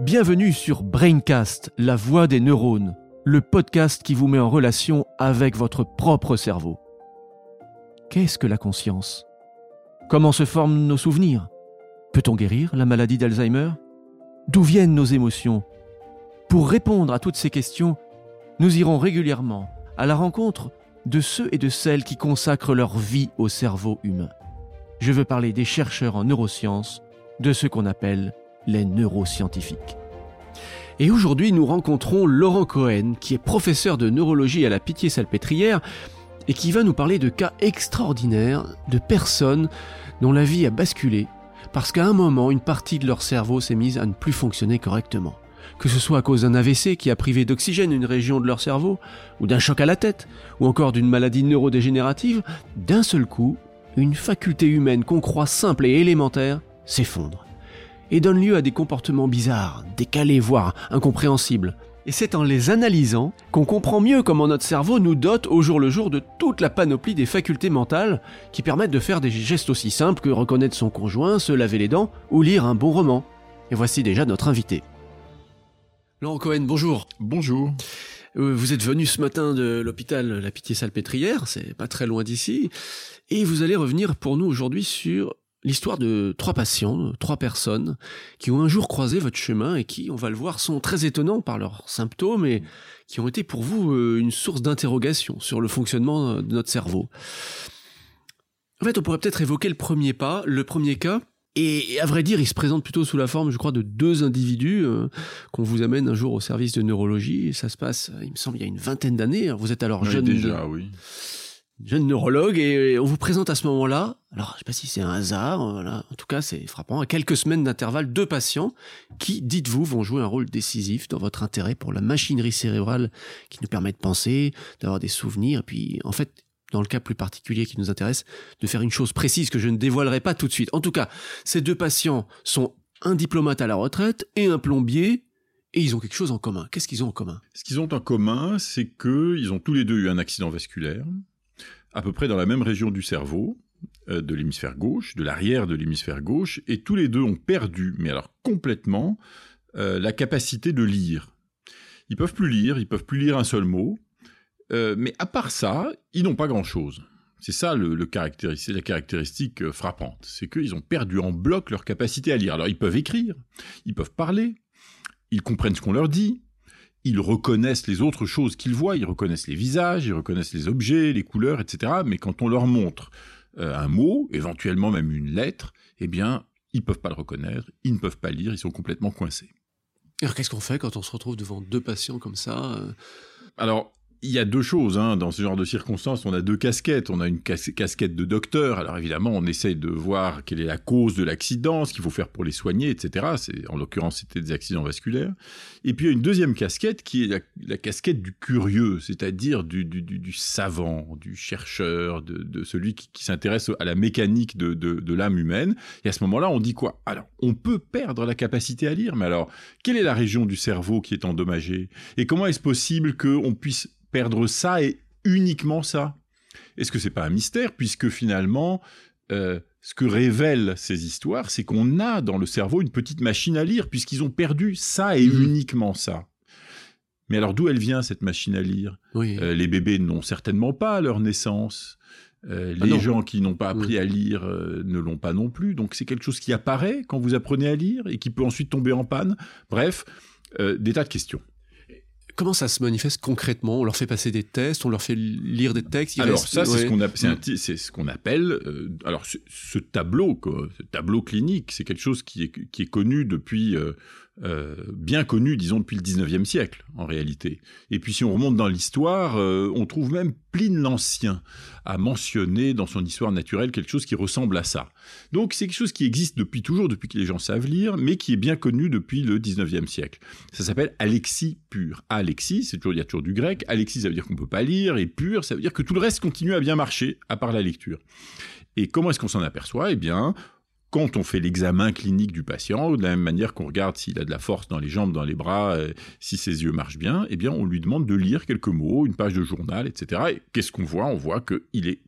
Bienvenue sur Braincast, la voix des neurones, le podcast qui vous met en relation avec votre propre cerveau. Qu'est-ce que la conscience? Comment se forment nos souvenirs? Peut-on guérir la maladie d'Alzheimer? D'où viennent nos émotions? Pour répondre à toutes ces questions, nous irons régulièrement à la rencontre de ceux et de celles qui consacrent leur vie au cerveau humain. Je veux parler des chercheurs en neurosciences, de ce qu'on appelle les neuroscientifiques. Et aujourd'hui, nous rencontrons Laurent Cohen, qui est professeur de neurologie à la Pitié-Salpêtrière et qui va nous parler de cas extraordinaires de personnes dont la vie a basculé parce qu'à un moment, une partie de leur cerveau s'est mise à ne plus fonctionner correctement. Que ce soit à cause d'un AVC qui a privé d'oxygène une région de leur cerveau, ou d'un choc à la tête, ou encore d'une maladie neurodégénérative, d'un seul coup, une faculté humaine qu'on croit simple et élémentaire s'effondre et donne lieu à des comportements bizarres, décalés, voire incompréhensibles. Et c'est en les analysant qu'on comprend mieux comment notre cerveau nous dote au jour le jour de toute la panoplie des facultés mentales qui permettent de faire des gestes aussi simples que reconnaître son conjoint, se laver les dents ou lire un bon roman. Et voici déjà notre invité. Laurent Cohen, bonjour. Bonjour. Euh, vous êtes venu ce matin de l'hôpital La Pitié-Salpêtrière, c'est pas très loin d'ici, et vous allez revenir pour nous aujourd'hui sur l'histoire de trois patients, trois personnes, qui ont un jour croisé votre chemin et qui, on va le voir, sont très étonnants par leurs symptômes et qui ont été pour vous euh, une source d'interrogation sur le fonctionnement euh, de notre cerveau. En fait, on pourrait peut-être évoquer le premier pas, le premier cas. Et à vrai dire, il se présente plutôt sous la forme, je crois, de deux individus euh, qu'on vous amène un jour au service de neurologie. Et ça se passe, il me semble, il y a une vingtaine d'années. Vous êtes alors jeune. Déjà, oui jeune neurologue et on vous présente à ce moment-là, alors je sais pas si c'est un hasard, euh, en tout cas c'est frappant, à quelques semaines d'intervalle, deux patients qui, dites-vous, vont jouer un rôle décisif dans votre intérêt pour la machinerie cérébrale qui nous permet de penser, d'avoir des souvenirs, et puis en fait, dans le cas plus particulier qui nous intéresse, de faire une chose précise que je ne dévoilerai pas tout de suite. En tout cas, ces deux patients sont un diplomate à la retraite et un plombier et ils ont quelque chose en commun. Qu'est-ce qu'ils ont en commun? Ce qu'ils ont en commun, c'est qu'ils ont tous les deux eu un accident vasculaire à peu près dans la même région du cerveau, euh, de l'hémisphère gauche, de l'arrière de l'hémisphère gauche, et tous les deux ont perdu, mais alors complètement, euh, la capacité de lire. Ils peuvent plus lire, ils peuvent plus lire un seul mot, euh, mais à part ça, ils n'ont pas grand-chose. C'est ça le, la caractéristique frappante, c'est qu'ils ont perdu en bloc leur capacité à lire. Alors ils peuvent écrire, ils peuvent parler, ils comprennent ce qu'on leur dit, ils reconnaissent les autres choses qu'ils voient, ils reconnaissent les visages, ils reconnaissent les objets, les couleurs, etc. Mais quand on leur montre euh, un mot, éventuellement même une lettre, eh bien, ils peuvent pas le reconnaître, ils ne peuvent pas lire, ils sont complètement coincés. Alors qu'est-ce qu'on fait quand on se retrouve devant deux patients comme ça euh? Alors, il y a deux choses hein. dans ce genre de circonstances. On a deux casquettes. On a une casquette de docteur. Alors évidemment, on essaye de voir quelle est la cause de l'accident, ce qu'il faut faire pour les soigner, etc. En l'occurrence c'était des accidents vasculaires. Et puis il y a une deuxième casquette qui est la, casquette du curieux, c'est-à-dire du, savant, du chercheur, de, celui qui, qui s'intéresse à la mécanique de, de l'âme humaine. Et à ce moment-là, on dit quoi? Alors, on peut perdre la capacité à lire, mais alors quelle est la région du cerveau qui est endommagée? Et comment est-ce possible qu'on puisse perdre ça et uniquement ça Est-ce que c'est pas un mystère puisque finalement euh, ce que révèlent ces histoires, c'est qu'on a dans le cerveau une petite machine à lire puisqu'ils ont perdu ça et mmh. uniquement ça. Mais alors d'où elle vient cette machine à lire? Euh, Les bébés n'ont certainement pas à leur naissance. Euh, ah les gens qui n'ont pas appris à lire ne l'ont pas non plus. Donc c'est quelque chose qui apparaît quand vous apprenez à lire et qui peut ensuite tomber en panne. Bref, des tas de questions. Comment ça se manifeste concrètement? On leur fait passer des tests, on leur fait lire des textes. alors ça, c'est ce qu'on appelle, euh, alors ce, tableau, ce tableau clinique, c'est quelque chose qui est, qui est connu depuis euh, euh, bien connu, disons, depuis le 19e siècle, en réalité. Et puis si on remonte dans l'histoire, euh, on trouve même Pline l'Ancien a mentionné dans son histoire naturelle quelque chose qui ressemble à ça. Donc c'est quelque chose qui existe depuis toujours, depuis que les gens savent lire, mais qui est bien connu depuis le 19e siècle. Ça s'appelle Alexis pur. Alexis, c'est toujours, il y a toujours du grec. Alexis, ça veut dire qu'on peut pas lire, et pur, ça veut dire que tout le reste continue à bien marcher, à part la lecture. Et comment est-ce qu'on s'en aperçoit? Eh bien, quand on fait l'examen clinique du patient, de la même manière qu'on regarde s'il a de la force dans les jambes, dans les bras, euh, si ses yeux marchent bien, eh bien, on lui demande de lire quelques mots, une page de journal, etc. Et qu'est-ce qu'on voit? On voit qu'il est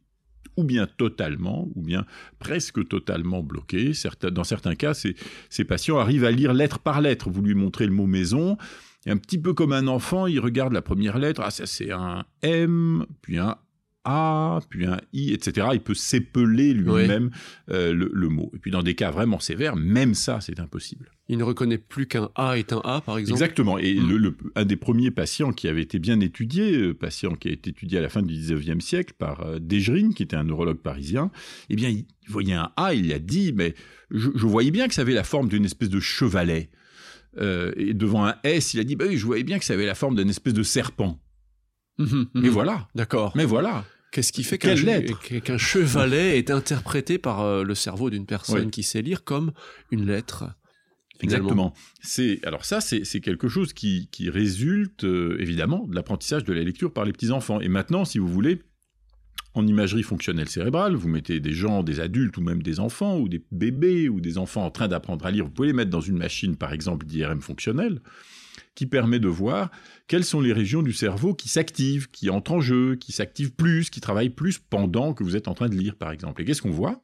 ou bien totalement, ou bien presque totalement bloqués. dans certains cas, ces, patients arrivent à lire lettre par lettre. Vous lui montrez le mot maison, un petit peu comme un enfant, il regarde la première lettre, ah ça c'est un M, puis un a, puis un I, etc. Il peut s'épeler lui-même euh, le, mot. Et puis dans des cas vraiment sévères, même ça, c'est impossible. Il ne reconnaît plus qu'un A est un A, par exemple Exactement. Et hmm. le, un des premiers patients qui avait été bien étudié, euh, patient qui a été étudié à la fin du 19e siècle par euh, qui était un neurologue parisien, eh bien, il voyait un A, il a dit, mais je, voyais bien que ça avait la forme d'une espèce de chevalet. Euh, et devant un S, il a dit, bah oui, je voyais bien que ça avait la forme d'une espèce de serpent. Mais mhm. voilà. D'accord. Mais voilà. Qu'est-ce qui fait qu'un chevalet est interprété par euh, le cerveau d'une personne qui sait lire comme une lettre Exactement. C'est alors ça, c'est quelque chose qui, résulte euh, évidemment de l'apprentissage de la lecture par les petits enfants. Et maintenant, si vous voulez, en imagerie fonctionnelle cérébrale, vous mettez des gens, des adultes ou même des enfants ou des bébés ou des enfants en train d'apprendre à lire. Vous pouvez les mettre dans une machine, par exemple d'IRM fonctionnelle qui permet de voir quelles sont les régions du cerveau qui s'activent, qui entrent en jeu, qui s'activent plus, qui travaillent plus pendant que vous êtes en train de lire, par exemple. Et qu'est-ce qu'on voit?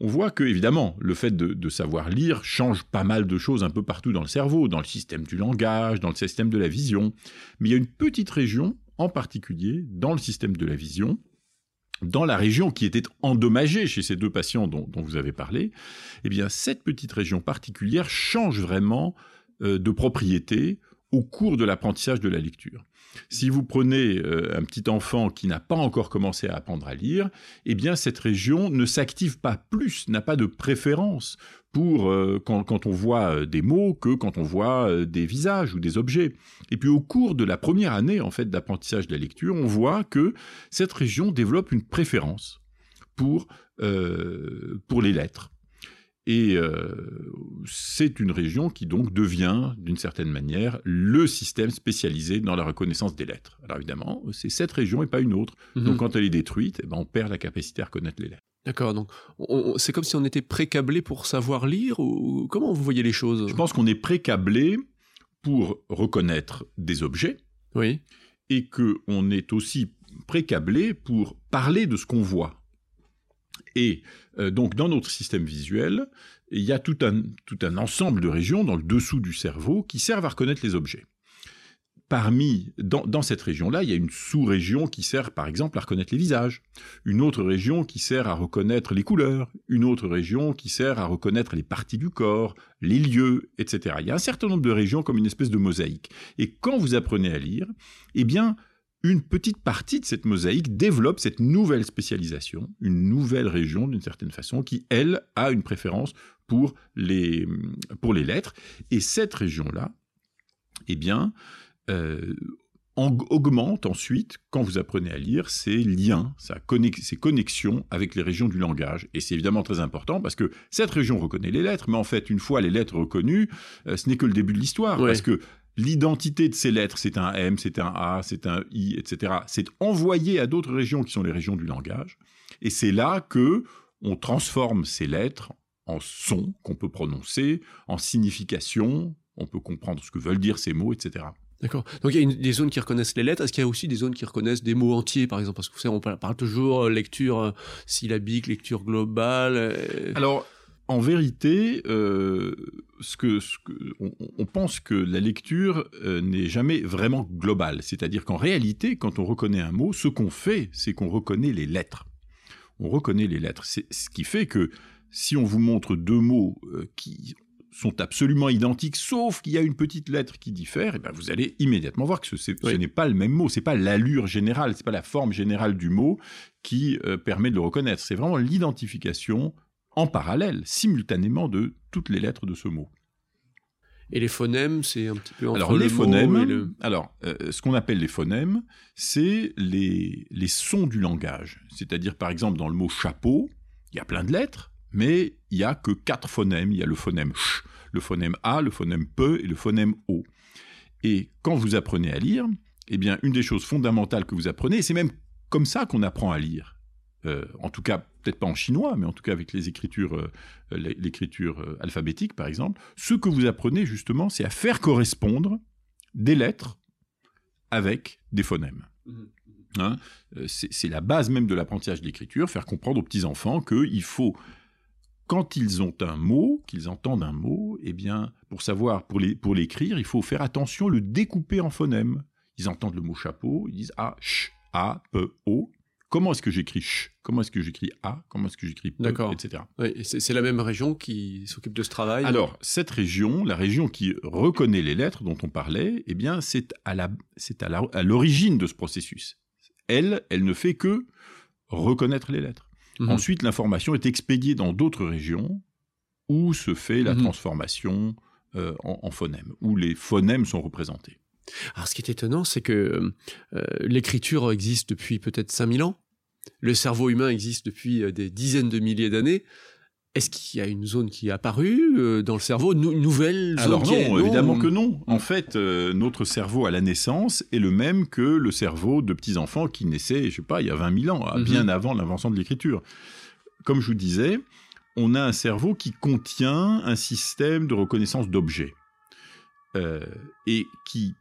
On voit que, évidemment, le fait de, savoir lire change pas mal de choses un peu partout dans le cerveau, dans le système du langage, dans le système de la vision. Mais il y a une petite région, en particulier, dans le système de la vision, dans la région qui était endommagée chez ces deux patients dont, dont vous avez parlé, eh bien, cette petite région particulière change vraiment de propriété au cours de l'apprentissage de la lecture. Si vous prenez euh, un petit enfant qui n'a pas encore commencé à apprendre à lire, eh bien cette région ne s'active pas plus, n'a pas de préférence pour euh, quand, on voit des mots que quand on voit des visages ou des objets. Et puis au cours de la première année en fait d'apprentissage de la lecture, on voit que cette région développe une préférence pour, pour les lettres. Et euh, c'est une région qui donc devient, d'une certaine manière, le système spécialisé dans la reconnaissance des lettres. Alors évidemment, c'est cette région et pas une autre. Mhm. Donc quand elle est détruite, eh ben, on perd la capacité à reconnaître les lettres. D'accord, donc c'est comme si on était pré-câblé pour savoir lire, ou comment vous voyez les choses? Je pense qu'on est pré-câblé pour reconnaître des objets. Oui. Et qu'on est aussi pré-câblé pour parler de ce qu'on voit. Et euh, donc dans notre système visuel, il y a tout un, ensemble de régions dans le dessous du cerveau qui servent à reconnaître les objets. Parmi, dans cette région-là, il y a une sous-région qui sert par exemple à reconnaître les visages, une autre région qui sert à reconnaître les couleurs, une autre région qui sert à reconnaître les parties du corps, les lieux, etc. Il y a un certain nombre de régions comme une espèce de mosaïque. Et quand vous apprenez à lire, eh bien, une petite partie de cette mosaïque développe cette nouvelle spécialisation, une nouvelle région d'une certaine façon, qui, elle, a une préférence pour les, pour les lettres. Et cette région-là, eh bien, euh, augmente ensuite, quand vous apprenez à lire, ses liens, sa ses connexions avec les régions du langage. Et c'est évidemment très important parce que cette région reconnaît les lettres, mais en fait, une fois les lettres reconnues, euh, ce n'est que le début de l'histoire. Parce que l'identité de ces lettres, c'est un M, c'est un A, c'est un I, etc. C'est envoyé à d'autres régions qui sont les régions du langage. Et c'est là que on transforme ces lettres en sons qu'on peut prononcer, en signification, on peut comprendre ce que veulent dire ces mots, etc. D'accord. Donc il y a des zones qui reconnaissent les lettres. Est-ce qu'il y a aussi des zones qui reconnaissent des mots entiers, par exemple? Parce que vous savez, on parle toujours euh, lecture euh, syllabique, lecture globale. Euh. Alors, en vérité, euh, ce que, on, pense que la lecture euh, n'est jamais vraiment globale. C'est-à-dire qu'en réalité, quand on reconnaît un mot, ce qu'on fait, c'est qu'on reconnaît les lettres. On reconnaît les lettres. C'est ce qui fait que si on vous montre deux mots euh, qui sont absolument identiques, sauf qu'il y a une petite lettre qui diffère, et eh ben vous allez immédiatement voir que ce, n'est pas le même mot, c'est pas l'allure générale, c'est pas la forme générale du mot qui permet de le reconnaître. C'est vraiment l'identification en parallèle, simultanément de toutes les lettres de ce mot. Et les phonèmes, c'est un petit peu entre alors, les phonèmes, Alors, euh, ce qu'on appelle les phonèmes, c'est les, les sons du langage. C'est-à-dire, par exemple, dans le mot chapeau, il y a plein de lettres, mais il n'y a que quatre phonèmes. Il y a le phonème ch, le phonème a, le phonème pe et le phonème o. Et quand vous apprenez à lire, eh bien, une des choses fondamentales que vous apprenez, et c'est même comme ça qu'on apprend à lire, euh, en tout cas peut-être pas en chinois, mais en tout cas avec les écritures, euh, l'écriture euh, alphabétique par exemple, ce que vous apprenez justement, c'est à faire correspondre des lettres avec des phonèmes. Mmh, mmh. Hein, euh, c'est la base même de l'apprentissage de l'écriture, faire comprendre aux petits-enfants qu'il faut, quand ils ont un mot, qu'ils entendent un mot, eh bien, pour savoir, pour l'écrire, il faut faire attention, le découper en phonèmes. Ils entendent le mot chapeau, ils disent A, ch, A, P, O. Comment est-ce que j'écris ch? Comment est-ce que j'écris A? Comment est-ce que j'écris P Etc. c'est la même région qui s'occupe de ce travail Alors, cette région, la région qui reconnaît les lettres dont on parlait, eh bien, c'est à l'origine de ce processus elle, elle ne fait que reconnaître les lettres. Mhm. Ensuite, l'information est expédiée dans d'autres régions où se fait la mhm. transformation euh, en, phonèmes, où les phonèmes sont représentés. Alors, ce qui est étonnant, c'est que euh, l'écriture existe depuis peut-être 5000 ans. Le cerveau humain existe depuis euh, des dizaines de milliers d'années. Est-ce qu'il y a une zone qui est apparue euh, dans le cerveau, une nouvelle zone Alors non, évidemment que non. En fait, euh, notre cerveau à la naissance est le même que le cerveau de petits enfants qui naissaient, je sais pas, il y a 20 000 ans, mhm. bien avant l'invention de l'écriture. Comme je vous disais, on a un cerveau qui contient un système de reconnaissance d'objets euh, et qui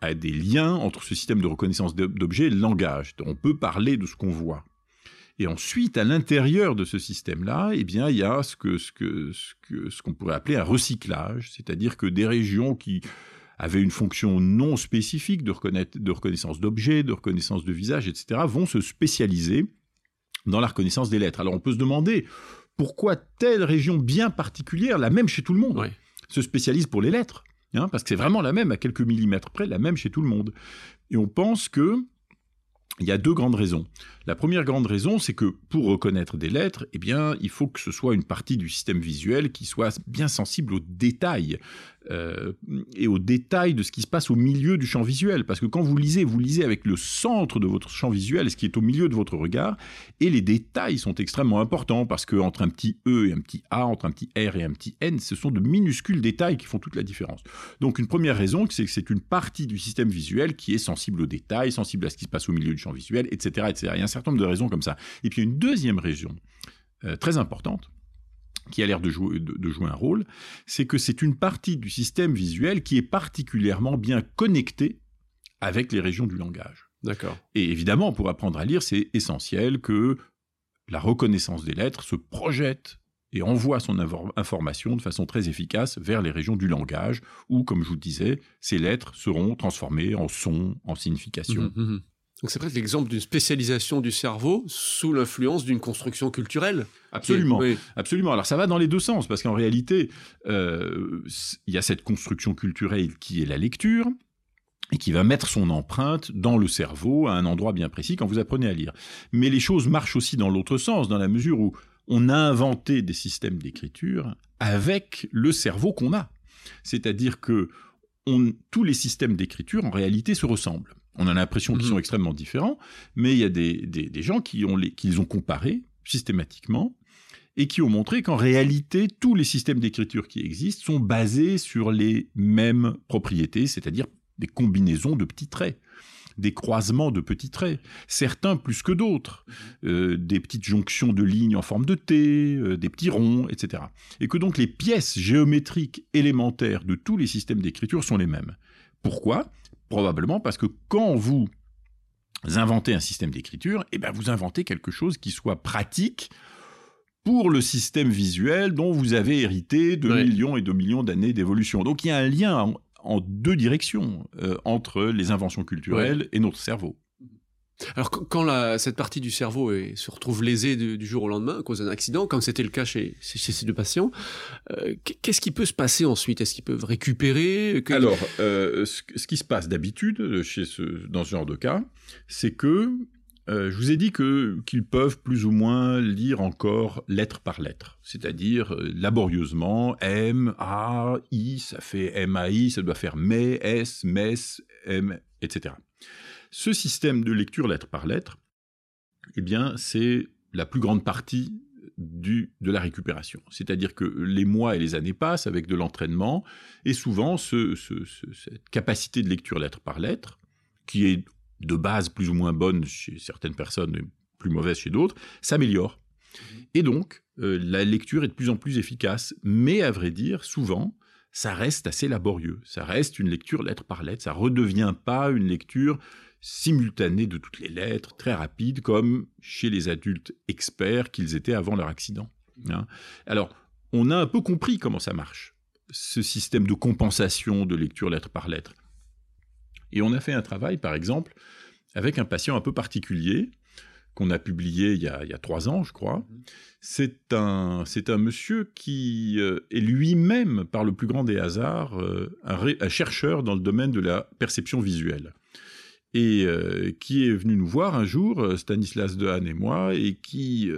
a des liens entre ce système de reconnaissance d'objets et le langage. On peut parler de ce qu'on voit. Et ensuite, à l'intérieur de ce système-là, eh bien, il y a ce que ce que ce qu'on pourrait appeler un recyclage, c'est-à-dire que des régions qui avaient une fonction non spécifique de, de reconnaissance d'objets, de reconnaissance de visage, etc., vont se spécialiser dans la reconnaissance des lettres. Alors, on peut se demander pourquoi telle région bien particulière, la même chez tout le monde, se spécialise pour les lettres, hein, parce que c'est vraiment la même à quelques millimètres près, la même chez tout le monde. Et on pense que il y a deux grandes raisons. La première grande raison, c'est que pour reconnaître des lettres, eh bien, il faut que ce soit une partie du système visuel qui soit bien sensible aux détails euh, et aux détails de ce qui se passe au milieu du champ visuel. Parce que quand vous lisez, vous lisez avec le centre de votre champ visuel, ce qui est au milieu de votre regard, et les détails sont extrêmement importants parce que entre un petit E et un petit A, entre un petit R et un petit N, ce sont de minuscules détails qui font toute la différence. Donc une première raison, c'est que c'est une partie du système visuel qui est sensible aux détails, sensible à ce qui se passe au milieu du champ visuel, etc., etc. Il y a un certain nombre de raisons comme ça. Et puis une deuxième raison euh, très importante, qui a l'air de jouer, de, jouer, un rôle, c'est que c'est une partie du système visuel qui est particulièrement bien connectée avec les régions du langage. D'accord. Et évidemment, pour apprendre à lire, c'est essentiel que la reconnaissance des lettres se projette et envoie son information de façon très efficace vers les régions du langage, où, comme je vous disais, ces lettres seront transformées en sons, en signification. Mmh, mmh, mmh. Donc c'est presque l'exemple d'une spécialisation du cerveau sous l'influence d'une construction culturelle. Absolument, absolument. Alors ça va dans les deux sens parce qu'en réalité, euh, il y a cette construction culturelle qui est la lecture et qui va mettre son empreinte dans le cerveau à un endroit bien précis quand vous apprenez à lire. Mais les choses marchent aussi dans l'autre sens, dans la mesure où on a inventé des systèmes d'écriture avec le cerveau qu'on a. C'est-à-dire que tous les systèmes d'écriture en réalité se ressemblent. On a l'impression qu'ils mhm. sont extrêmement différents, mais il y a des, gens qui ont les, ont comparés systématiquement et qui ont montré qu'en réalité, tous les systèmes d'écriture qui existent sont basés sur les mêmes propriétés, c'est-à-dire des combinaisons de petits traits des croisements de petits traits, certains plus que d'autres, mhm. euh, des petites jonctions de lignes en forme de T, euh, des petits ronds, etc. Et que donc les pièces géométriques élémentaires de tous les systèmes d'écriture sont les mêmes. Pourquoi? Probablement parce que quand vous inventez un système d'écriture, eh ben vous inventez quelque chose qui soit pratique pour le système visuel dont vous avez hérité de millions et de millions d'années d'évolution. Donc il y a un lien en, deux directions euh, entre les inventions culturelles et notre cerveau. Alors quand cette partie du cerveau se retrouve lésée du, jour au lendemain à cause d'un accident, comme c'était le cas chez, ces deux patients, euh, qu'est-ce qui peut se passer ensuite? Est-ce qu'ils peuvent récupérer? Alors, euh, ce, qui se passe d'habitude chez ce, dans ce genre de cas, c'est que euh, je vous ai dit que qu'ils peuvent plus ou moins lire encore lettre par lettre, c'est-à-dire laborieusement M A I, ça fait M A I, ça doit faire mais S, mess, M, etc. Ce système de lecture lettre par lettre, eh bien, c'est la plus grande partie de la récupération. C'est-à-dire que les mois et les années passent avec de l'entraînement, et souvent cette capacité de lecture lettre par lettre, qui est de base plus ou moins bonne chez certaines personnes et plus mauvaise chez d'autres, s'améliore. Et donc, euh, la lecture est de plus en plus efficace, mais à vrai dire, souvent, ça reste assez laborieux. Ça reste une lecture lettre par lettre. Ça redevient pas une lecture simultanée de toutes les lettres, très rapide, comme chez les adultes experts qu'ils étaient avant leur accident. Hein. Alors, on a un peu compris comment ça marche, ce système de compensation de lecture lettre par lettre. Et on a fait un travail, par exemple, avec un patient un peu particulier, qu'on a publié il y a, trois ans, je crois. C'est un, c'est un monsieur qui euh, est lui-même, par le plus grand des hasards, euh, un, chercheur dans le domaine de la perception visuelle. Et euh, qui est venu nous voir un jour, Stanislas Dehaene et moi, et qui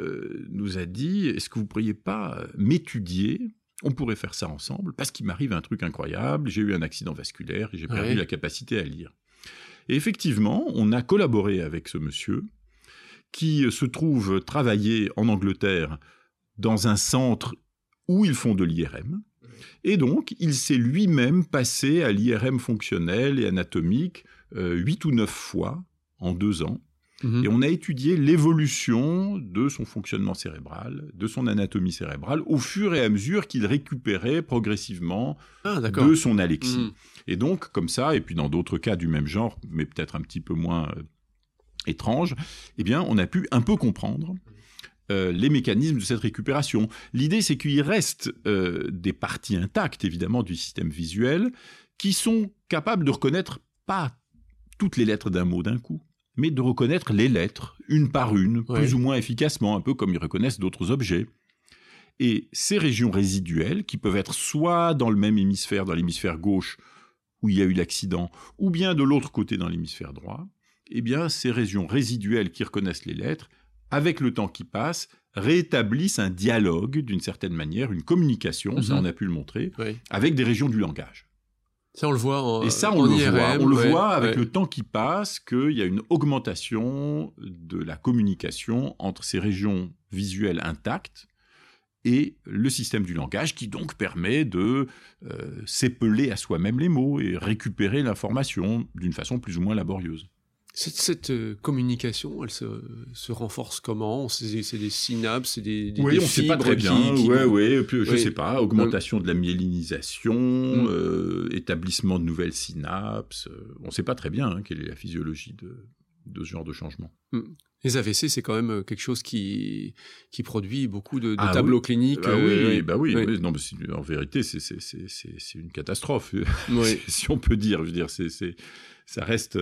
nous a dit Est-ce que vous ne pourriez pas m'étudier? On pourrait faire ça ensemble, parce qu'il m'arrive un truc incroyable, j'ai eu un accident vasculaire et j'ai perdu la capacité à lire. Et effectivement, on a collaboré avec ce monsieur, qui se trouve travailler en Angleterre dans un centre où ils font de l'IRM. Et donc, il s'est lui-même passé à l'IRM fonctionnel et anatomique euh, huit ou neuf fois en deux ans. Mhm. Et on a étudié l'évolution de son fonctionnement cérébral, de son anatomie cérébrale, au fur et à mesure qu'il récupérait progressivement ah, de son alexie. Mhm. Et donc, comme ça, et puis dans d'autres cas du même genre, mais peut-être un petit peu moins euh, étrange, eh bien, on a pu un peu comprendre euh, les mécanismes de cette récupération. L'idée, c'est qu'il reste euh, des parties intactes, évidemment, du système visuel, qui sont capables de reconnaître pas toutes les lettres d'un mot d'un coup, mais de reconnaître les lettres, une par une, plus ou moins efficacement, un peu comme ils reconnaissent d'autres objets. Et ces régions résiduelles, qui peuvent être soit dans le même hémisphère, dans l'hémisphère gauche, où il y a eu l'accident, ou bien de l'autre côté dans l'hémisphère droit, eh bien, ces régions résiduelles qui reconnaissent les lettres, avec le temps qui passe, rétablissent un dialogue d'une certaine manière, une communication, ça mhm. on a pu le montrer, avec des régions du langage. Ça, on le voit en Et ça, on le voit. On le voit avec le temps qui passe qu'il y a une augmentation de la communication entre ces régions visuelles intactes et le système du langage qui donc permet de euh, s'épeler à soi-même les mots et récupérer l'information d'une façon plus ou moins laborieuse. Cette, euh, communication, elle se, renforce comment? C'est des synapses, c'est des, des, Oui, on ne sait pas très bien. Oui, oui. je ne sais pas. Augmentation de la myélinisation, mm. euh, établissement de nouvelles synapses. Euh, on ne sait pas très bien hein, quelle est la physiologie de, ce genre de changement. Mm. Les AVC, c'est quand même quelque chose qui, qui produit beaucoup de, ah tableaux cliniques. Bah oui, bah oui. Non, mais en vérité, c'est une catastrophe, si on peut dire. Je veux dire, c'est ça reste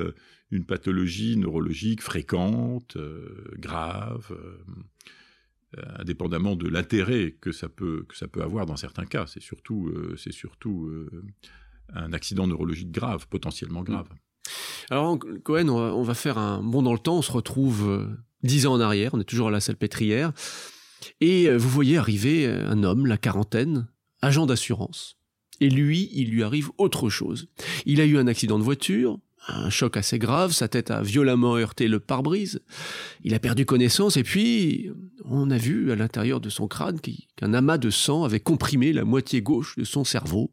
une pathologie neurologique fréquente, euh, grave, euh, indépendamment de l'intérêt que ça peut que ça peut avoir dans certains cas. C'est surtout euh, c'est surtout un accident neurologique grave, potentiellement mm. grave. Alors Cohen, on va, faire un bond dans le temps. On se retrouve dix ans en arrière. On est toujours à la salle pétrière. Et vous voyez arriver un homme, la quarantaine, agent d'assurance. Et lui, il lui arrive autre chose. Il a eu un accident de voiture, un choc assez grave, sa tête a violemment heurté le pare-brise, il a perdu connaissance et puis on a vu à l'intérieur de son crâne qu'un amas de sang avait comprimé la moitié gauche de son cerveau.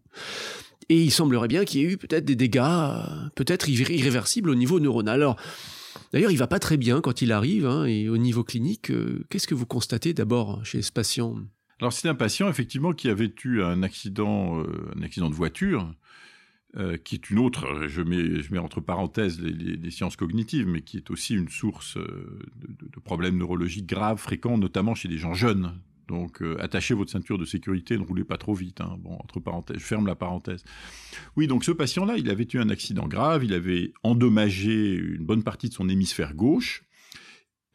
Et il semblerait bien qu'il y ait eu peut-être des dégâts, peut-être irréversibles au niveau neuronal. Alors, d'ailleurs, il va pas très bien quand il arrive, hein, et au niveau clinique, euh, qu'est-ce que vous constatez d'abord chez ce patient? Alors, c'est un patient effectivement qui avait eu un accident, euh, un accident de voiture, euh, qui est une autre, je mets, je mets entre parenthèses les, sciences cognitives, mais qui est aussi une source euh, de, problèmes neurologiques graves, fréquents, notamment chez les gens jeunes. Donc, euh, attachez votre ceinture de sécurité, ne roulez pas trop vite. Hein. Bon, entre parenthèses, je ferme la parenthèse. Oui, donc ce patient-là, il avait eu un accident grave, il avait endommagé une bonne partie de son hémisphère gauche,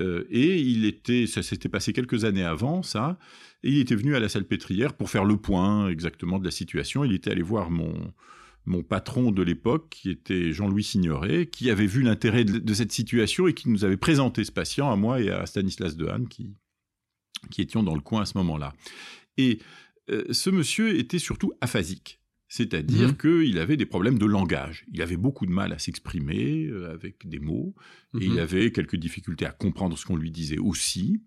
et il était, ça s'était passé quelques années avant, ça, et il était venu à la salle pétrière pour faire le point exactement de la situation. Il était allé voir mon, mon patron de l'époque, qui était Jean-Louis Signoret, qui avait vu l'intérêt de, cette situation et qui nous avait présenté ce patient à moi et à Stanislas Dehaene, qui, qui étions dans le coin à ce moment-là. Et euh, ce monsieur était surtout aphasique. C'est-à-dire mmh. qu'il avait des problèmes de langage. Il avait beaucoup de mal à s'exprimer euh, avec des mots, et il mmh. avait quelques difficultés à comprendre ce qu'on lui disait aussi.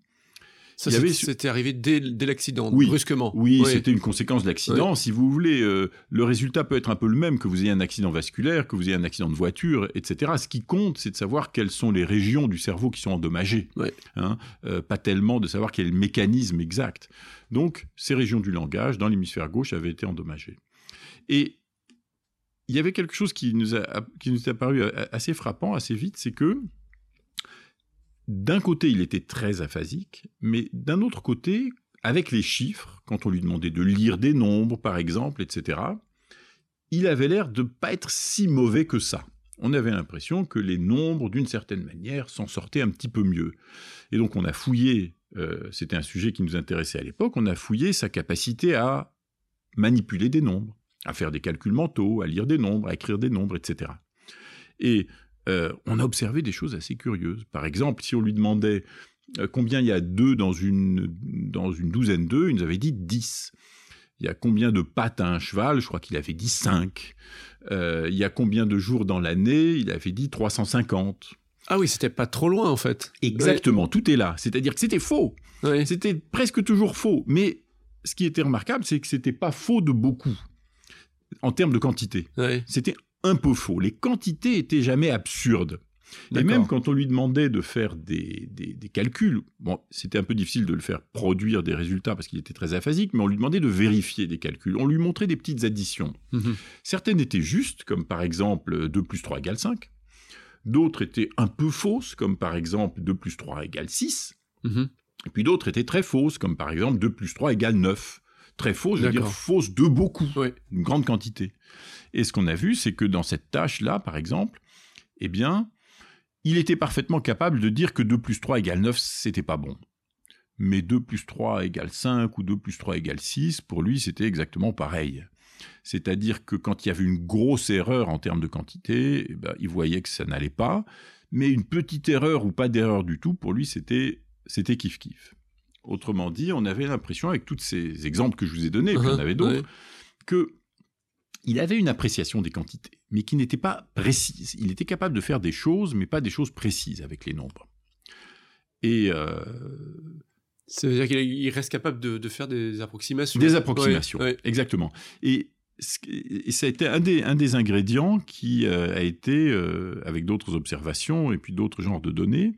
Ça, c'était arrivé dès, l'accident, brusquement. Oui, c'était une conséquence de l'accident. Si vous voulez, euh, le résultat peut être un peu le même que vous ayez un accident vasculaire, que vous ayez un accident de voiture, etc. Ce qui compte, c'est de savoir quelles sont les régions du cerveau qui sont endommagées. Hein, euh, pas tellement de savoir quel est le mécanisme exact. Donc, ces régions du langage, dans l'hémisphère gauche, avaient été endommagées. Et il y avait quelque chose qui nous, a, qui nous est apparu assez frappant, assez vite, c'est que d'un côté, il était très aphasique, mais d'un autre côté, avec les chiffres, quand on lui demandait de lire des nombres, par exemple, etc., il avait l'air de ne pas être si mauvais que ça. On avait l'impression que les nombres, d'une certaine manière, s'en sortaient un petit peu mieux. Et donc on a fouillé, euh, c'était un sujet qui nous intéressait à l'époque, on a fouillé sa capacité à manipuler des nombres, à faire des calculs mentaux, à lire des nombres, à écrire des nombres, etc. Et euh, on a observé des choses assez curieuses. Par exemple, si on lui demandait euh, combien il y a d'œufs dans une, dans une douzaine d'œufs, il nous avait dit 10. Il y a combien de pattes à un cheval? Je crois qu'il avait dit 5. Euh, il y a combien de jours dans l'année? Il avait dit 350. Ah oui, c'était pas trop loin en fait. Exactement, tout est là. C'est-à-dire que c'était faux. C'était presque toujours faux. Mais ce qui était remarquable, c'est que c'était pas faux de beaucoup en termes de quantité. C'était un peu faux. Les quantités étaient jamais absurdes. Et même quand on lui demandait de faire des, calculs, bon, c'était un peu difficile de le faire produire des résultats parce qu'il était très aphasique, mais on lui demandait de vérifier des calculs. On lui montrait des petites additions. Mhm. Certaines étaient justes, comme par exemple 2 plus 3 égale 5. D'autres étaient un peu fausses, comme par exemple 2 plus 3 égale 6. Mhm. Et puis d'autres étaient très fausses, comme par exemple 2 plus 3 égale 9. Très fausses, je veux dire fausses de beaucoup, une grande quantité. Et ce qu'on a vu, c'est que dans cette tâche-là, par exemple, eh bien, il était parfaitement capable de dire que 2 plus 3 égale 9, c'était pas bon. Mais 2 plus 3 égale 5 ou 2 plus 3 égale 6, pour lui, c'était exactement pareil. C'est-à-dire que quand il y avait une grosse erreur en termes de quantité, eh ben, il voyait que ça n'allait pas. Mais une petite erreur ou pas d'erreur du tout, pour lui, c'était c'était kiff-kiff. Autrement dit, on avait l'impression, avec tous ces exemples que je vous ai donnés, et puis y en avait d'autres, que il avait une appréciation des quantités, mais qui n'était pas précise. Il était capable de faire des choses, mais pas des choses précises avec les nombres. Et euh... ça veut dire qu'il reste capable de, faire des approximations. Des approximations, exactement. Et, ça a été un des, un des ingrédients qui euh, a été, euh, avec d'autres observations et puis d'autres genres de données,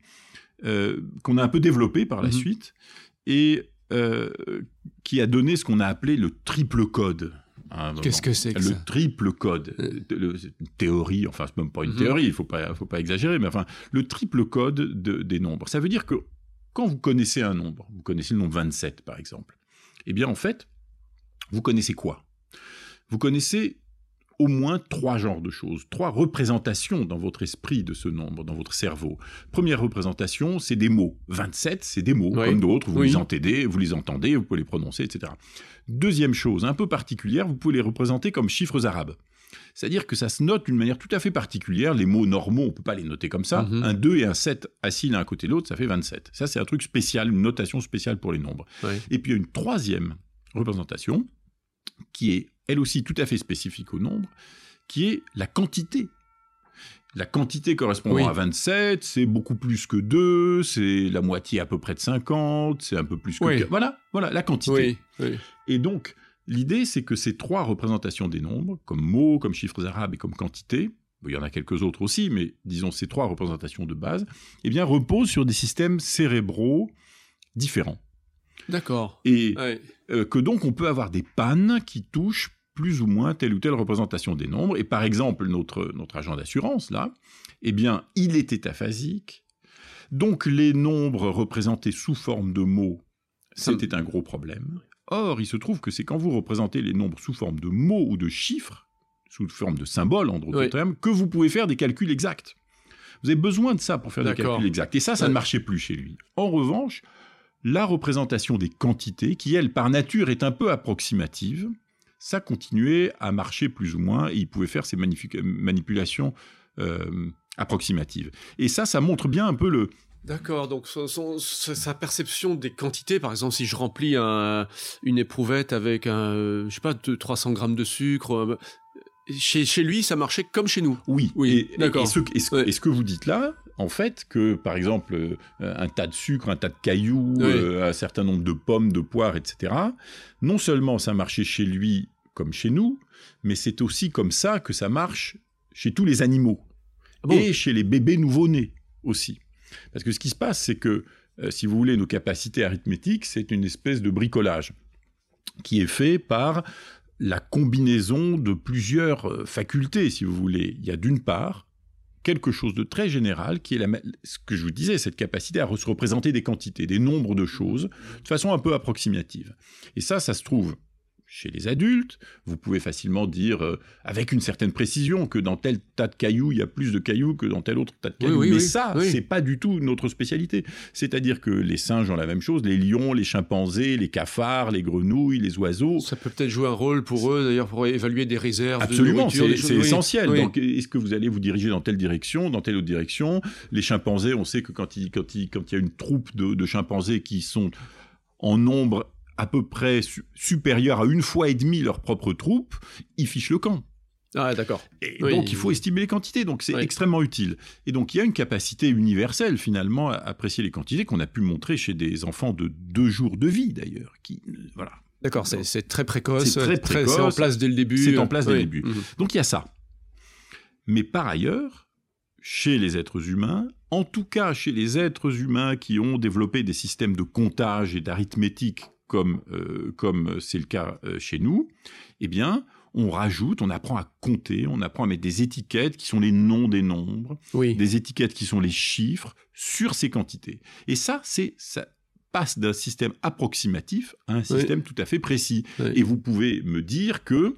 euh, qu'on a un peu développé par la mhm. suite, et qui a donné ce qu'on a appelé le triple code. Qu'est-ce que c'est que Le triple code. Euh. une théorie, enfin, c'est même pas une mhm. théorie, il faut pas, faut pas exagérer, mais enfin, le triple code des nombres. Ça veut dire que quand vous connaissez un nombre, vous connaissez le nombre 27 par exemple, eh bien en fait, vous connaissez quoi? Vous connaissez au moins trois genres de choses, trois représentations dans votre esprit de ce nombre, dans votre cerveau. Première représentation, c'est des mots. 27, c'est des mots, comme d'autres, vous les entendez, vous les entendez, vous pouvez les prononcer, etc. Deuxième chose, un peu particulière, vous pouvez les représenter comme chiffres arabes. C'est-à-dire que ça se note d'une manière tout à fait particulière. Les mots normaux, on ne peut pas les noter comme ça. Mhm. Un 2 et un 7 assis l'un à côté de l'autre, ça fait 27. Ça, c'est un truc spécial, une notation spéciale pour les nombres. Et puis, il y a une troisième représentation qui est elle aussi tout à fait spécifique au nombre, qui est la quantité. La quantité correspondant à 27, c'est beaucoup plus que 2, c'est la moitié à peu près de 50, c'est un peu plus que... Voilà, voilà, la quantité. Et donc, l'idée, c'est que ces trois représentations des nombres, comme mots, comme chiffres arabes et comme quantité, il y en a quelques autres aussi, mais disons ces trois représentations de base, eh bien, reposent sur des systèmes cérébraux différents. D'accord. Et euh, que donc on peut avoir des pannes qui touchent plus ou moins telle ou telle représentation des nombres. Et par exemple, notre, notre agent d'assurance, là, eh bien, il était aphasique. Donc les nombres représentés sous forme de mots, c'était un gros problème. Or, il se trouve que c'est quand vous représentez les nombres sous forme de mots ou de chiffres, sous forme de symboles en d'autres termes, que vous pouvez faire des calculs exacts. Vous avez besoin de ça pour faire des calculs exacts. Et ça, ça ne marchait plus chez lui. En revanche, la représentation des quantités, qui elle, par nature, est un peu approximative, ça continuait à marcher plus ou moins et il pouvait faire ces manipulations euh, approximatives. Et ça, ça montre bien un peu le, D'accord, donc sa perception des quantités, par exemple, si je remplis une éprouvette avec un, je sais pas, 300 grammes de sucre, euh, chez, chez, lui, ça marchait comme chez nous. Oui, oui, d'accord. Et, ce, que vous dites là, en fait, que par exemple, euh, un tas de sucre, un tas de cailloux, un certain nombre de pommes, de poires, etc., non seulement ça marchait chez lui comme chez nous, mais c'est aussi comme ça que ça marche chez tous les animaux. Ah et chez les bébés nouveau-nés aussi. Parce que ce qui se passe, c'est que, euh, si vous voulez, nos capacités arithmétiques, c'est une espèce de bricolage qui est fait par la combinaison de plusieurs euh, facultés, si vous voulez. Il y a d'une part quelque chose de très général qui est ce que je vous disais, cette capacité à se représenter des quantités, des nombres de choses, de façon un peu approximative. Et ça, ça se trouve chez les adultes, vous pouvez facilement dire euh, avec une certaine précision que dans tel tas de cailloux, il y a plus de cailloux que dans tel autre tas de cailloux. Mais ça, c'est pas du tout notre spécialité. C'est-à-dire que les singes ont la même chose, les lions, les chimpanzés, les cafards, les grenouilles, les oiseaux. Ça peut peut-être jouer un rôle pour eux, d'ailleurs, pour évaluer des réserves. Absolument, c'est essentiel. Donc, est-ce que vous allez vous diriger dans telle direction, dans telle autre direction? Les chimpanzés, on sait que quand il, quand il, quand il y a une troupe de, de chimpanzés qui sont en nombre à peu près supérieur à une fois et demie leur propre troupe, ils fichent le camp. Ah, d'accord. Et donc, il faut estimer les quantités. Donc, c'est extrêmement utile. Et donc, il y a une capacité universelle, finalement, à apprécier les quantités qu'on a pu montrer chez des enfants de deux jours de vie, d'ailleurs. Qui, voilà. D'accord, c'est très précoce. C'est très en place dès le début. C'est en place dès le début. Mhm. Donc, il y a ça. Mais par ailleurs, chez les êtres humains, en tout cas chez les êtres humains qui ont développé des systèmes de comptage et d'arithmétique comme euh, comme c'est le cas euh, chez nous, eh bien, on rajoute, on apprend à compter, on apprend à mettre des étiquettes qui sont les noms des nombres, des étiquettes qui sont les chiffres sur ces quantités. Et ça, c'est ça passe d'un système approximatif à un système tout à fait précis. Et vous pouvez me dire que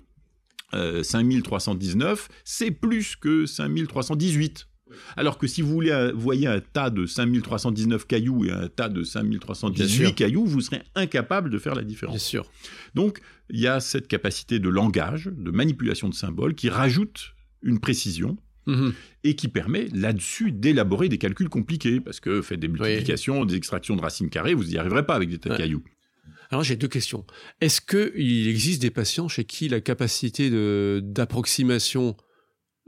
5319, euh, c'est plus que 5318. Alors que si vous voulez, voyez un tas de 5319 cailloux et un tas de 5318 cailloux, vous serez incapable de faire la différence. Bien sûr. Donc, il y a cette capacité de langage, de manipulation de symboles qui rajoute une précision mhm. et qui permet là-dessus d'élaborer des calculs compliqués. Parce que faites des multiplications, des extractions de racines carrées, vous n'y arriverez pas avec des tas de cailloux. Alors j'ai deux questions. Est-ce qu'il existe des patients chez qui la capacité d'approximation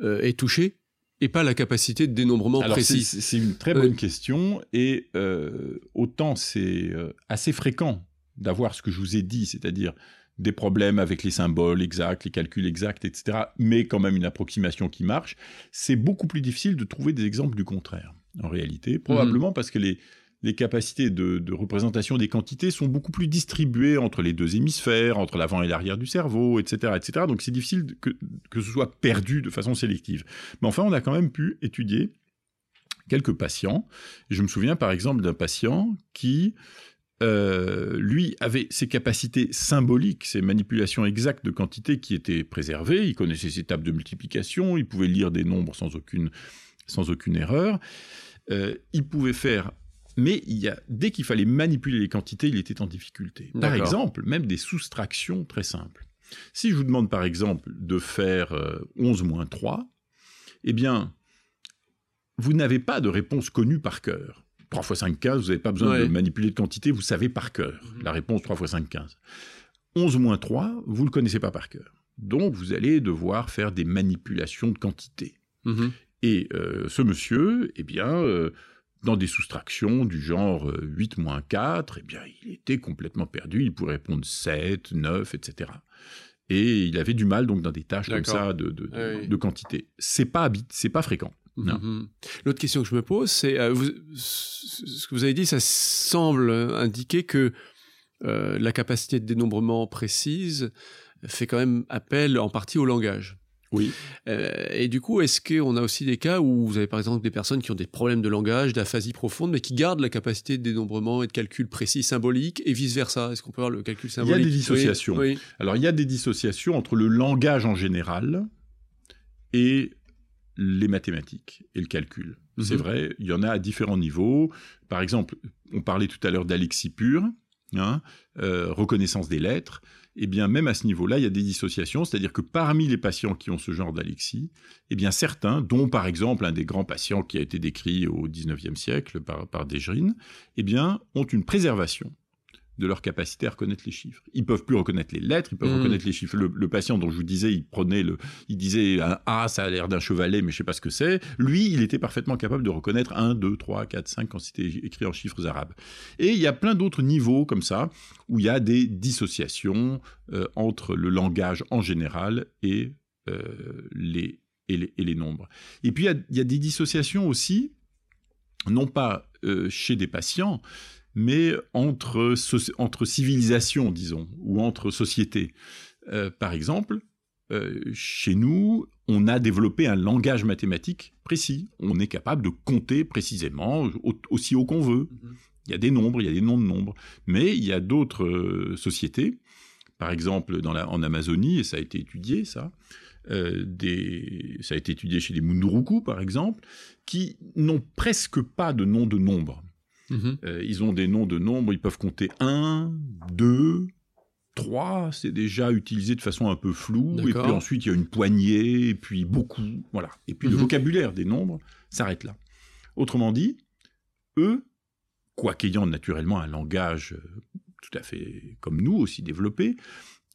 euh, est touchée? Et pas la capacité de dénombrement précis C'est une très bonne question et euh, autant c'est euh, assez fréquent d'avoir ce que je vous ai dit, c'est-à-dire des problèmes avec les symboles exacts, les calculs exacts, etc., mais quand même une approximation qui marche, c'est beaucoup plus difficile de trouver des exemples du contraire, en réalité, probablement mmh. parce que les, les capacités de, représentation des quantités sont beaucoup plus distribuées entre les deux hémisphères, entre l'avant et l'arrière du cerveau, etc., etc. Donc c'est difficile que, ce soit perdu de façon sélective. Mais enfin, on a quand même pu étudier quelques patients. je me souviens par exemple d'un patient qui, euh, lui, avait ses capacités symboliques, ses manipulations exactes de quantités qui étaient préservées. Il connaissait ses tables de multiplication, il pouvait lire des nombres sans aucune, sans aucune erreur. Euh, il pouvait faire mais il y a, dès qu'il fallait manipuler les quantités, il était en difficulté. Par exemple, même des soustractions très simples. Si je vous demande par exemple de faire 11 euh, moins 3, eh bien, vous n'avez pas de réponse connue par cœur. 3 x 5, 15, vous n'avez pas besoin de manipuler de quantité, vous savez par cœur mhm. la réponse 3 x 5, 15. 11 moins 3, vous ne le connaissez pas par cœur. Donc vous allez devoir faire des manipulations de quantité. Mhm. Et euh, ce monsieur, eh bien, euh, dans des soustractions du genre 8 euh, moins 4, eh bien, il était complètement perdu, il pourrait répondre 7, 9, etc. Et il avait du mal donc dans des tâches comme ça de, de, ah quantité. C'est pas c'est pas fréquent. Mhm. L'autre question que je me pose, c'est euh, ce que vous avez dit, ça semble indiquer que euh, la capacité de dénombrement précise fait quand même appel en partie au langage. Oui. Euh, et du coup, est-ce qu'on a aussi des cas où vous avez par exemple des personnes qui ont des problèmes de langage, d'aphasie profonde, mais qui gardent la capacité de dénombrement et de calcul précis symbolique et vice-versa? Est-ce qu'on peut avoir le calcul symbolique Il y a des dissociations. Alors, il y a des dissociations entre le langage en général et les mathématiques et le calcul. C'est mhm. vrai, il y en a à différents niveaux. Par exemple, on parlait tout à l'heure d'Alexis pur, hein, euh, reconnaissance des lettres eh bien, même à ce niveau-là, il y a des dissociations, c'est-à-dire que parmi les patients qui ont ce genre d'alexie, eh bien, certains, dont par exemple un des grands patients qui a été décrit au XIXe siècle par, par eh ont une préservation de leur capacité à reconnaître les chiffres. Ils peuvent plus reconnaître les lettres, ils peuvent mmh. reconnaître les chiffres. Le, patient dont je vous disais, il prenait le, il disait un A, ça a l'air d'un chevalet, mais je sais pas ce que c'est. Lui, il était parfaitement capable de reconnaître 1, 2, 3, 4, 5 quand c'était écrit en chiffres arabes. Et il y a plein d'autres niveaux comme ça où il y a des dissociations euh, entre le langage en général et euh, les et les, nombres. Et puis il y, a, des dissociations aussi, non pas euh, chez des patients, mais entre, entre civilisations, disons, ou entre sociétés. Euh, par exemple, euh, chez nous, on a développé un langage mathématique précis. On est capable de compter précisément aussi haut qu'on veut. Mhm. Il y a des nombres, il y a des noms de nombres. Mais il y a d'autres euh, sociétés, par exemple dans la, en Amazonie, et ça a été étudié, ça, euh, des, ça a été étudié chez les Munduruku, par exemple, qui n'ont presque pas de nom de Mhm. ils ont des noms de nombres, ils peuvent compter 1, 2, 3, c'est déjà utilisé de façon un peu floue, et puis ensuite il y a une poignée, et puis beaucoup, voilà. Et puis le mhm. vocabulaire des nombres s'arrête là. Autrement dit, eux, quoiqu'ayant naturellement un langage euh, tout à fait comme nous aussi développé,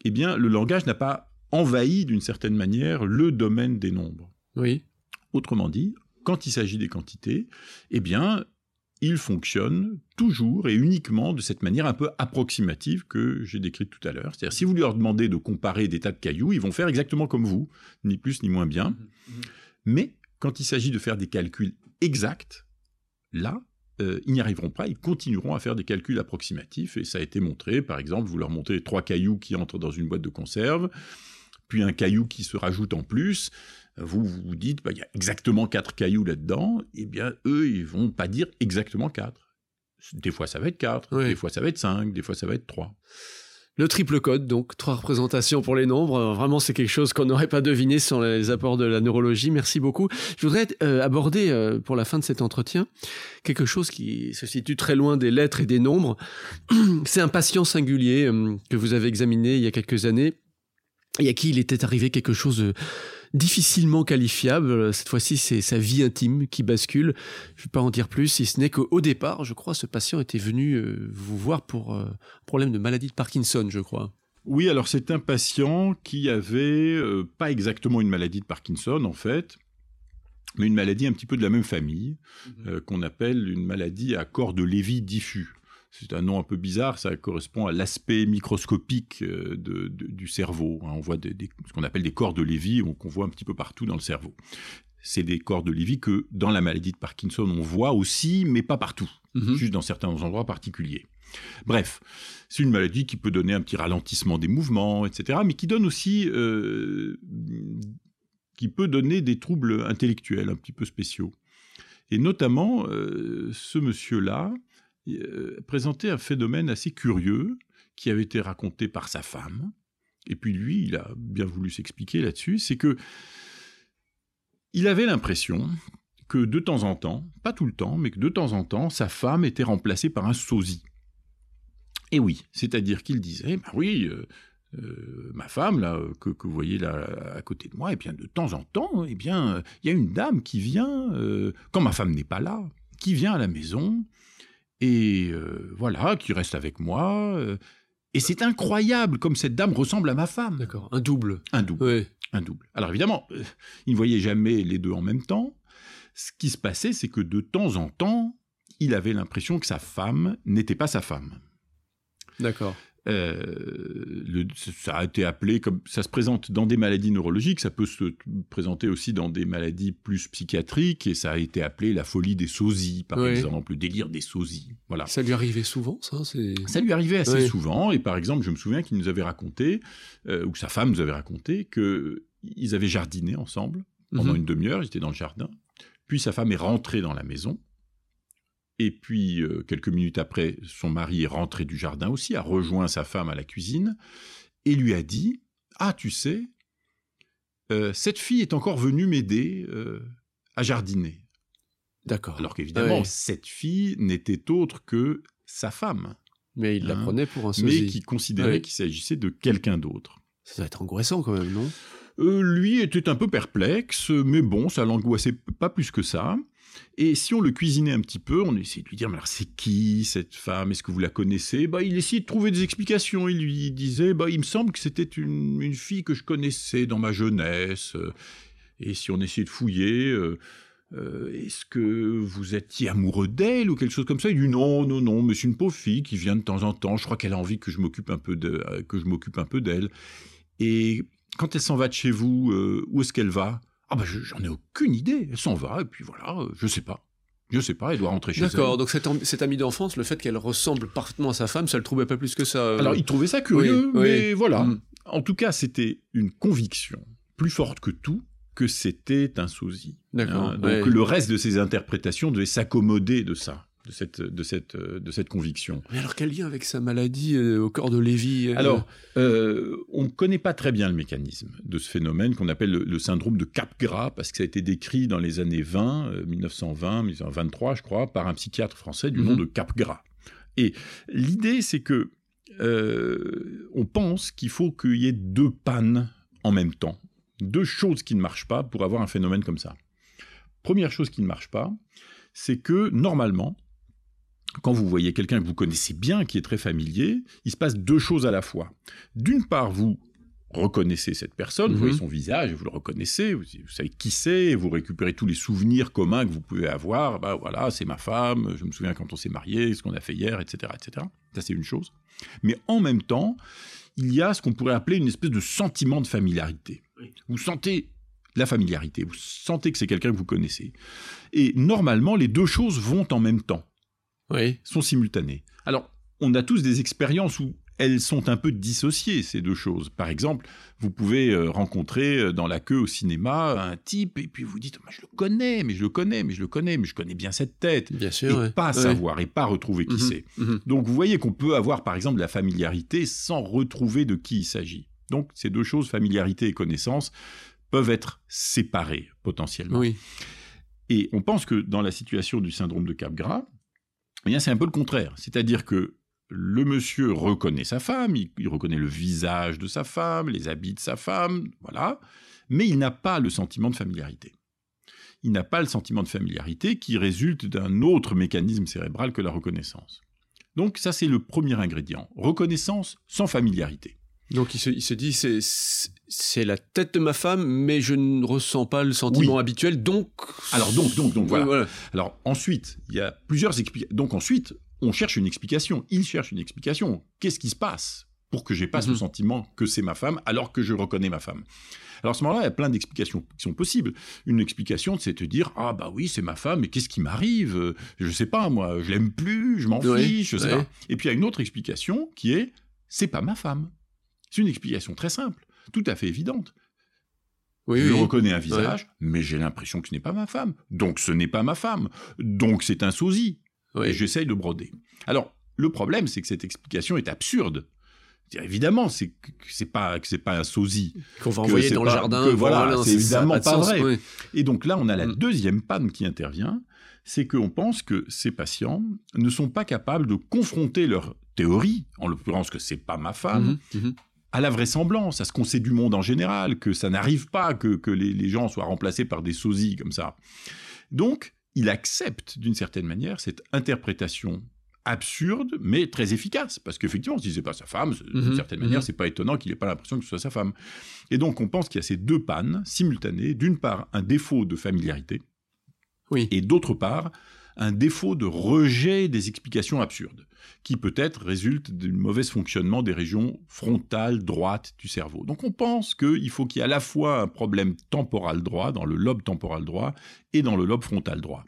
eh bien le langage n'a pas envahi d'une certaine manière le domaine des nombres. Oui. Autrement dit, quand il s'agit des quantités, eh bien, il fonctionne toujours et uniquement de cette manière un peu approximative que j'ai décrite tout à l'heure. C'est-à-dire, si vous leur demandez de comparer des tas de cailloux, ils vont faire exactement comme vous, ni plus ni moins bien. Mais quand il s'agit de faire des calculs exacts, là, euh, ils n'y arriveront pas, ils continueront à faire des calculs approximatifs, et ça a été montré, par exemple, vous leur montrez trois cailloux qui entrent dans une boîte de conserve, puis un caillou qui se rajoute en plus, vous vous dites, bah, il y a exactement quatre cailloux là-dedans, eh bien, eux, ils vont pas dire exactement quatre. Des fois, ça va être quatre, des fois, ça va être cinq, des fois, ça va être trois. Le triple code, donc trois représentations pour les nombres. Vraiment, c'est quelque chose qu'on n'aurait pas deviné sans les apports de la neurologie. Merci beaucoup. Je voudrais euh, aborder euh, pour la fin de cet entretien quelque chose qui se situe très loin des lettres et des nombres. C'est un patient singulier euh, que vous avez examiné il y a quelques années et à qui il était arrivé quelque chose de difficilement qualifiable. Cette fois-ci, c'est sa vie intime qui bascule. Je ne vais pas en dire plus, si ce n'est qu'au départ, je crois, ce patient était venu euh, vous voir pour euh, un problème de maladie de Parkinson, je crois. Oui, alors c'est un patient qui avait euh, pas exactement une maladie de Parkinson, en fait, mais une maladie un petit peu de la même famille, mhm. qu'on appelle une maladie à corps de Lévy diffus c'est un nom un peu bizarre, ça correspond à l'aspect microscopique euh, du cerveau. Hein. On voit ce qu'on appelle des corps de Lévy, qu'on voit un petit peu partout dans le cerveau. C'est des corps de Lévy que dans la maladie de Parkinson, on voit aussi, mais pas partout, mhm. juste dans certains endroits particuliers. Bref, c'est une maladie qui peut donner un petit ralentissement des mouvements, etc., mais qui donne aussi, euh, qui peut donner des troubles intellectuels un petit peu spéciaux. Et notamment, euh, ce monsieur-là, euh, présentait un phénomène assez curieux qui avait été raconté par sa femme. Et puis lui, il a bien voulu s'expliquer là-dessus, c'est que il avait l'impression que de temps en temps, pas tout le temps, mais que de temps en temps, sa femme était remplacée par un sosie. Et oui, c'est-à-dire qu'il disait, bah oui, euh, euh, ma femme là que, vous voyez là à côté de moi, et eh bien de temps en temps, eh bien il y a une dame qui vient quand ma femme n'est pas là, qui vient à la maison et euh, voilà, qui reste avec moi. Euh, et c'est incroyable comme cette dame ressemble à ma femme. D'accord, un double. Un double. Un double. Alors évidemment, euh, il ne voyait jamais les deux en même temps. Ce qui se passait, c'est que de temps en temps, il avait l'impression que sa femme n'était pas sa femme. D'accord. Euh, le, ça a été appelé comme ça se présente dans des maladies neurologiques, ça peut se présenter aussi dans des maladies plus psychiatriques et ça a été appelé la folie des sosies, par exemple, le délire des sosies. Voilà. Ça lui arrivait souvent, ça Ça lui arrivait assez souvent et par exemple, je me souviens qu'il nous avait raconté euh, ou sa femme nous avait raconté que ils avaient jardiné ensemble pendant mhm. une demi-heure, ils étaient dans le jardin. Puis sa femme est rentrée dans la maison et puis, euh, quelques minutes après, son mari est rentré du jardin aussi, a rejoint sa femme à la cuisine, et lui a dit Ah, tu sais, euh, cette fille est encore venue m'aider euh, à jardiner. D'accord. Alors qu'évidemment, cette fille n'était autre que sa femme. Mais il la hein, prenait pour un sosie. Mais qui considérait qu'il s'agissait de quelqu'un d'autre. Ça doit être angoissant quand même, non? Lui était un peu perplexe, mais bon, ça l'angoissait pas plus que ça. Et si on le cuisinait un petit peu, on essayait de lui dire, mais alors c'est qui cette femme? Est-ce que vous la connaissez? Bah, Il essayait de trouver des explications. Il lui disait, bah, il me semble que c'était une, fille que je connaissais dans ma jeunesse. Et si on essayait de fouiller, euh, euh, est-ce que vous étiez amoureux d'elle ou quelque chose comme ça? Il dit, non, non, non, mais c'est une pauvre fille qui vient de temps en temps. Je crois qu'elle a envie que je m'occupe un peu d'elle. Et quand elle s'en va de chez vous, euh, où est-ce qu'elle va? Ah ben j'en ai aucune idée. Elle s'en va et puis voilà, euh, je sais pas. Je sais pas, elle doit rentrer chez elle. D'accord, donc cette, cette, amie d'enfance, le fait qu'elle ressemble parfaitement à sa femme, ça le trouvait pas plus que ça. Euh Alors il trouvait ça curieux, mais voilà. Mm. En tout cas, c'était une conviction plus forte que tout que c'était un sosie. D'accord. Hein, donc ouais. le reste de ses interprétations devait s'accommoder de ça, de cette, de cette, de cette conviction. Mais alors, quel lien avec sa maladie euh, au corps de Lévy euh, Alors, euh, on ne connaît pas très bien le mécanisme de ce phénomène qu'on appelle le, le syndrome de Capgras, parce que ça a été décrit dans les années 20, euh, 1920, 1923, je crois, par un psychiatre français du nom Mhm. de Capgras. Et l'idée, c'est que on pense qu'il faut qu'il y ait deux pannes en même temps, deux choses qui ne marchent pas pour avoir un phénomène comme ça. Première chose qui ne marche pas, c'est que normalement, quand vous voyez quelqu'un que vous connaissez bien, qui est très familier, il se passe deux choses à la fois. D'une part, vous reconnaissez cette personne, vous Mhm. voyez son visage, vous le reconnaissez, vous, vous savez qui c'est, vous récupérez tous les souvenirs communs que vous pouvez avoir. Bah voilà, c'est ma femme, je me souviens quand on s'est marié, ce qu'on a fait hier, etc., etc. Ça c'est une chose. Mais en même temps, il y a ce qu'on pourrait appeler une espèce de sentiment de familiarité. Vous sentez la familiarité, vous sentez que c'est quelqu'un que vous connaissez. Et normalement, les deux choses vont en même temps Oui. sont simultanées. Alors, on a tous des expériences où elles sont un peu dissociées, ces deux choses. Par exemple, vous pouvez euh, rencontrer euh, dans la queue au cinéma un type, et puis vous dites, Moi, je le connais, mais je le connais, mais je le connais, mais je connais bien cette tête. Bien Et sûr. ouais. pas Ouais. savoir, et pas retrouver qui Mhm. c'est. Mhm. Donc vous voyez qu'on peut avoir par exemple de la familiarité sans retrouver de qui il s'agit. Donc ces deux choses, familiarité et connaissance, peuvent être séparées potentiellement. Oui. Et on pense que dans la situation du syndrome de Capgras, c'est un peu le contraire. C'est-à-dire que le monsieur reconnaît sa femme, il, il reconnaît le visage de sa femme, les habits de sa femme, voilà, mais il n'a pas le sentiment de familiarité. Il n'a pas le sentiment de familiarité qui résulte d'un autre mécanisme cérébral que la reconnaissance. Donc ça c'est le premier ingrédient, reconnaissance sans familiarité. Donc il se, il se dit c'est c'est la tête de ma femme, mais je ne ressens pas le sentiment Oui. habituel, donc. Alors donc donc donc voilà. Alors ensuite, il y a plusieurs explications. Donc ensuite, on cherche une explication. Il cherche une explication. Qu'est-ce qui se passe pour que j'ai pas Mhm. ce sentiment que c'est ma femme alors que je reconnais ma femme? Alors à ce moment-là, il y a plein d'explications qui sont possibles. Une explication, c'est de dire ah bah oui c'est ma femme, mais qu'est-ce qui m'arrive? Je sais pas moi, je l'aime plus, je m'en Ouais, fiche, je sais ouais. pas. Et puis il y a une autre explication qui est c'est pas ma femme. C'est une explication très simple, tout à fait évidente. Oui, Je oui. reconnais un visage, mais j'ai l'impression que ce n'est pas ma femme. Donc ce n'est pas ma femme. Donc c'est un sosie. Et j'essaye de broder. Alors, le problème, c'est que cette explication est absurde. C'est-à-dire, Évidemment, c'est que c'est pas que c'est pas un sosie. Qu'on va envoyer dans pas- le jardin. que voilà, non, c'est évidemment de pas sens, vrai. oui. Et donc là, on a la Mm. deuxième panne qui intervient, c'est qu'on pense que ces patients ne sont pas capables de confronter leur théorie, en l'occurrence que c'est pas ma femme, Mhm, mhm. À la vraisemblance, à ce qu'on sait du monde en général, que ça n'arrive pas, que, que les, les gens soient remplacés par des sosies comme ça. Donc, il accepte d'une certaine manière cette interprétation absurde, mais très efficace, parce qu'effectivement, si c'est pas sa femme, d'une Mhm, certaine mhm. manière, c'est pas étonnant qu'il ait pas l'impression que ce soit sa femme. Et donc, on pense qu'il y a ces deux pannes simultanées. D'une part, un défaut de familiarité, Oui. et d'autre part, un défaut de rejet des explications absurdes, qui peut-être résulte d'un mauvais fonctionnement des régions frontales droites du cerveau. Donc on pense qu'il faut qu'il y ait à la fois un problème temporal droit, dans le lobe temporal droit, et dans le lobe frontal droit.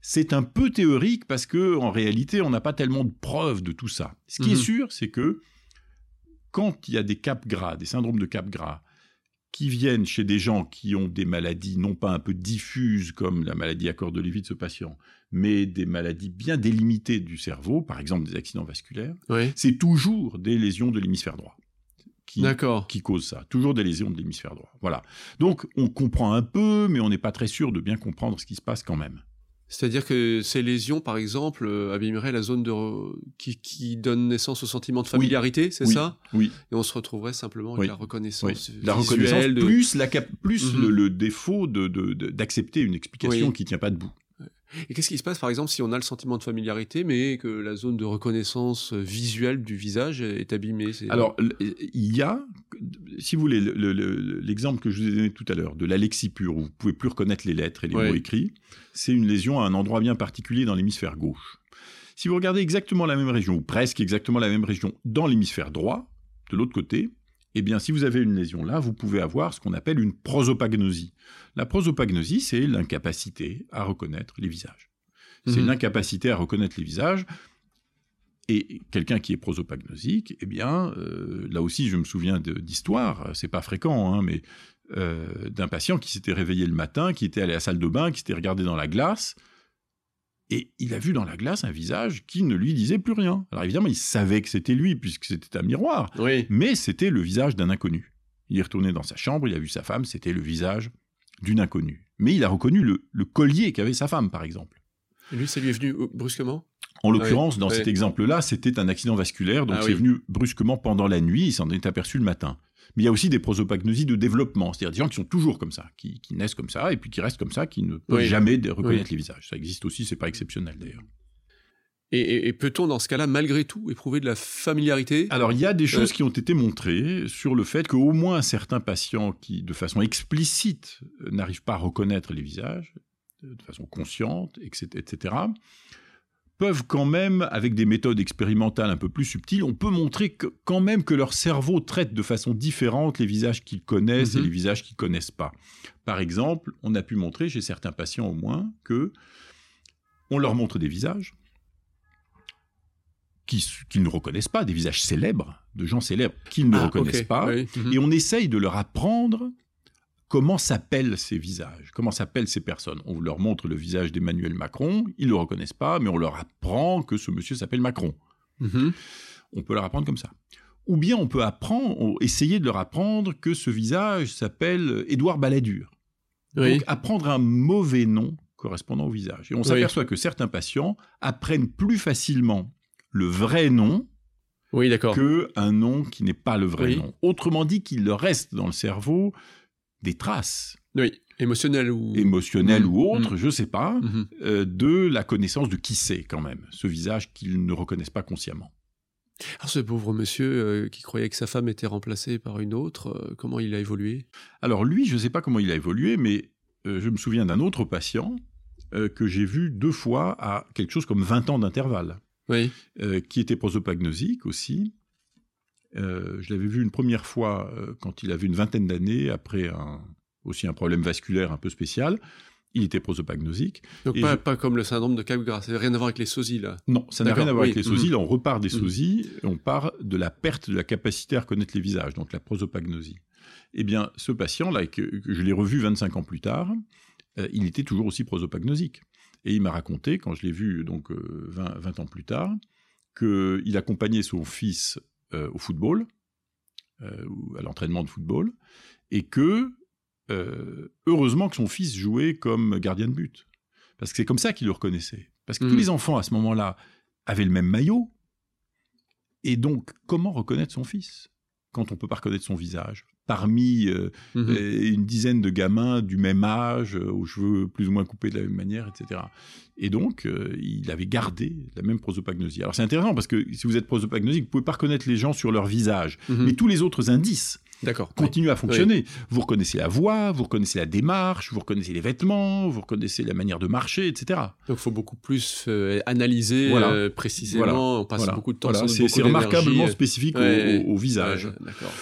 C'est un peu théorique parce que en réalité, on n'a pas tellement de preuves de tout ça. Ce qui Mhm. est sûr, c'est que quand il y a des caps gras, des syndromes de cap gras, qui viennent chez des gens qui ont des maladies non pas un peu diffuses comme la maladie à corps de Lévy de ce patient, mais des maladies bien délimitées du cerveau, par exemple des accidents vasculaires, Oui. c'est toujours des lésions de l'hémisphère droit qui, qui causent ça. Toujours des lésions de l'hémisphère droit. Voilà. Donc on comprend un peu, mais on n'est pas très sûr de bien comprendre ce qui se passe quand même. C'est-à-dire que ces lésions, par exemple, euh, abîmeraient la zone de re- qui, qui donne naissance au sentiment de familiarité, c'est Oui. ça? Oui. Et on se retrouverait simplement avec Oui. la reconnaissance. La reconnaissance de- plus, la cap- plus Mhm. le, le défaut de- de- de- d'accepter une explication qui tient pas debout. Et qu'est-ce qui se passe, par exemple, si on a le sentiment de familiarité, mais que la zone de reconnaissance euh, visuelle du visage est abîmée c'est- Alors, il y a, si vous voulez, le- le- le- l'exemple que je vous ai donné tout à l'heure de l'alexie pure, où vous pouvez plus reconnaître les lettres et les Ouais. mots écrits, c'est une lésion à un endroit bien particulier dans l'hémisphère gauche. Si vous regardez exactement la même région, ou presque exactement la même région, dans l'hémisphère droit, de l'autre côté, eh bien, si vous avez une lésion là, vous pouvez avoir ce qu'on appelle une prosopagnosie. La prosopagnosie, c'est l'incapacité à reconnaître les visages. C'est Mhm. une incapacité à reconnaître les visages Et quelqu'un qui est prosopagnosique, eh bien, euh, là aussi, je me souviens d'histoires, c'est pas fréquent, hein, mais euh, d'un patient qui s'était réveillé le matin, qui était allé à la salle de bain, qui s'était regardé dans la glace, et il a vu dans la glace un visage qui ne lui disait plus rien. Alors évidemment, il savait que c'était lui, puisque c'était un miroir, mais c'était le visage d'un inconnu. Il est retourné dans sa chambre, il a vu sa femme, c'était le visage d'une inconnue. Mais il a reconnu le collier qu'avait sa femme, par exemple. Et lui, ça lui est venu euh, brusquement? En l'occurrence, dans cet exemple-là, c'était un accident vasculaire, donc ah c'est venu brusquement pendant la nuit, il s'en est aperçu le matin. Mais il y a aussi des prosopagnosies de développement, c'est-à-dire des gens qui sont toujours comme ça, qui, naissent comme ça, et puis qui restent comme ça, qui ne peuvent jamais reconnaître les visages. Ça existe aussi, c'est pas exceptionnel d'ailleurs. Et, peut-on dans ce cas-là, malgré tout, éprouver de la familiarité? Alors, il y a des choses qui ont été montrées sur le fait qu'au moins certains patients qui, de façon explicite, n'arrivent pas à reconnaître les visages, de façon consciente, etc., etc., peuvent quand même, avec des méthodes expérimentales un peu plus subtiles, on peut montrer que, quand même que leur cerveau traite de façon différente les visages qu'ils connaissent et mhm. les visages qu'ils connaissent pas. Par exemple, on a pu montrer chez certains patients au moins que on leur montre des visages qu'ils ne reconnaissent pas, des visages célèbres, de gens célèbres qu'ils ne ah, reconnaissent pas, mhm. et on essaye de leur apprendre comment s'appellent ces visages, comment s'appellent ces personnes? On leur montre le visage d'Emmanuel Macron, ils ne le reconnaissent pas, mais on leur apprend que ce monsieur s'appelle Macron. Mhm. On peut leur apprendre comme ça. Ou bien on peut apprendre, essayer de leur apprendre que ce visage s'appelle Édouard Balladur. Donc apprendre un mauvais nom correspondant au visage. Et on s'aperçoit que certains patients apprennent plus facilement le vrai nom oui, que un nom qui n'est pas le vrai nom. Autrement dit, qu'il leur reste dans le cerveau des traces. Oui, émotionnelles ou... Émotionnelles ou mmh. autres, je ne sais pas, mmh. euh, de la connaissance de qui c'est quand même, ce visage qu'ils ne reconnaissent pas consciemment. Alors ce pauvre monsieur euh, qui croyait que sa femme était remplacée par une autre, euh, comment il a évolué? Alors lui, je ne sais pas comment il a évolué, mais je me souviens d'un autre patient que j'ai vu deux fois à quelque chose comme 20 ans d'intervalle, oui. qui était prosopagnosique aussi, euh, je l'avais vu une première fois euh, quand il avait une vingtaine d'années, après un, aussi un problème vasculaire un peu spécial. Il était prosopagnosique. Donc pas, comme le syndrome de Capgras, ça n'a rien à voir avec les sosies là Non, ça n'a rien à voir avec les sosies. Là, on repart des mhm. sosies, et on part de la perte de la capacité à reconnaître les visages, donc la prosopagnosie. Eh bien, ce patient-là, que, je l'ai revu 25 ans plus tard, euh, il était toujours aussi prosopagnosique. Et il m'a raconté, quand je l'ai vu donc 20, 20, ans plus tard, qu'il accompagnait son fils euh, au football, euh, ou à l'entraînement de football, et que, euh, heureusement que son fils jouait comme gardien de but. Parce que c'est comme ça qu'il le reconnaissait. Parce que tous mmh. les enfants, à ce moment-là, avaient le même maillot. Et donc, comment reconnaître son fils quand on ne peut pas reconnaître son visage? Parmi euh, mhm. euh, une dizaine de gamins du même âge, euh, aux cheveux plus ou moins coupés de la même manière, etc. Et donc, il avait gardé la même prosopagnosie. Alors c'est intéressant parce que si vous êtes prosopagnosique, vous pouvez pas reconnaître les gens sur leur visage, mhm. mais tous les autres indices continuent à fonctionner. Vous reconnaissez la voix, vous reconnaissez la démarche, vous reconnaissez les vêtements, vous reconnaissez la manière de marcher, etc. Donc il faut beaucoup plus analyser précisément, on passe beaucoup de temps voilà. C'est remarquablement spécifique au, au, visage. D'accord.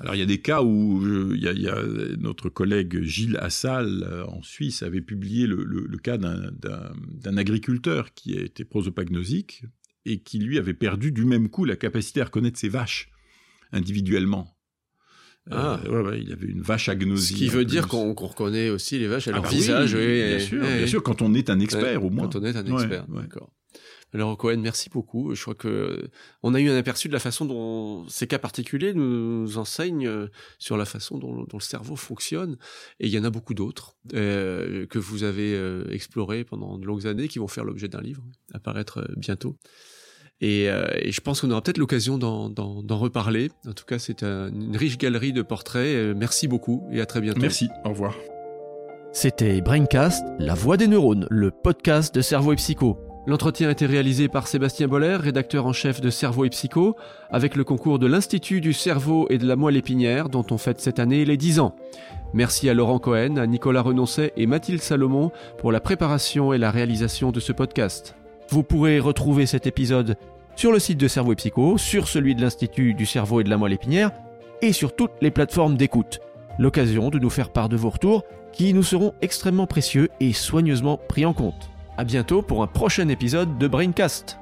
Alors il y a des cas où il y, a, notre collègue Gilles Assal euh, en Suisse avait publié le, cas d'un agriculteur qui était prosopagnosique et qui lui avait perdu du même coup la capacité à reconnaître ses vaches individuellement. Euh, ah. il avait une vache agnosie. Ce qui veut dire qu'on reconnaît aussi les vaches à ah leur bah visage. bien, sûr, bien sûr, quand on est un expert au moins. Quand on est un expert, d'accord. Alors Cohen, merci beaucoup. Je crois que on a eu un aperçu de la façon dont ces cas particuliers nous enseignent euh, sur la façon dont, le cerveau fonctionne. Et il y en a beaucoup d'autres euh, que vous avez euh, explorés pendant de longues années, qui vont faire l'objet d'un livre, apparaître bientôt. Et, je pense qu'on aura peut-être l'occasion d'en reparler. En tout cas, c'est une riche galerie de portraits. merci beaucoup et à très bientôt. Merci, au revoir. C'était Braincast, la voix des neurones, le podcast de Cerveau et Psycho. L'entretien a été réalisé par Sébastien Boller, rédacteur en chef de Cerveau et Psycho, avec le concours de l'Institut du cerveau et de la moelle épinière, dont on fête cette année les 10 ans. Merci à Laurent Cohen, à Nicolas Renoncet et Mathilde Salomon pour la préparation et la réalisation de ce podcast. Vous pourrez retrouver cet épisode sur le site de Cerveau et Psycho, sur celui de l'Institut du cerveau et de la moelle épinière, et sur toutes les plateformes d'écoute. L'occasion de nous faire part de vos retours, qui nous seront extrêmement précieux et soigneusement pris en compte. À bientôt pour un prochain épisode de Braincast.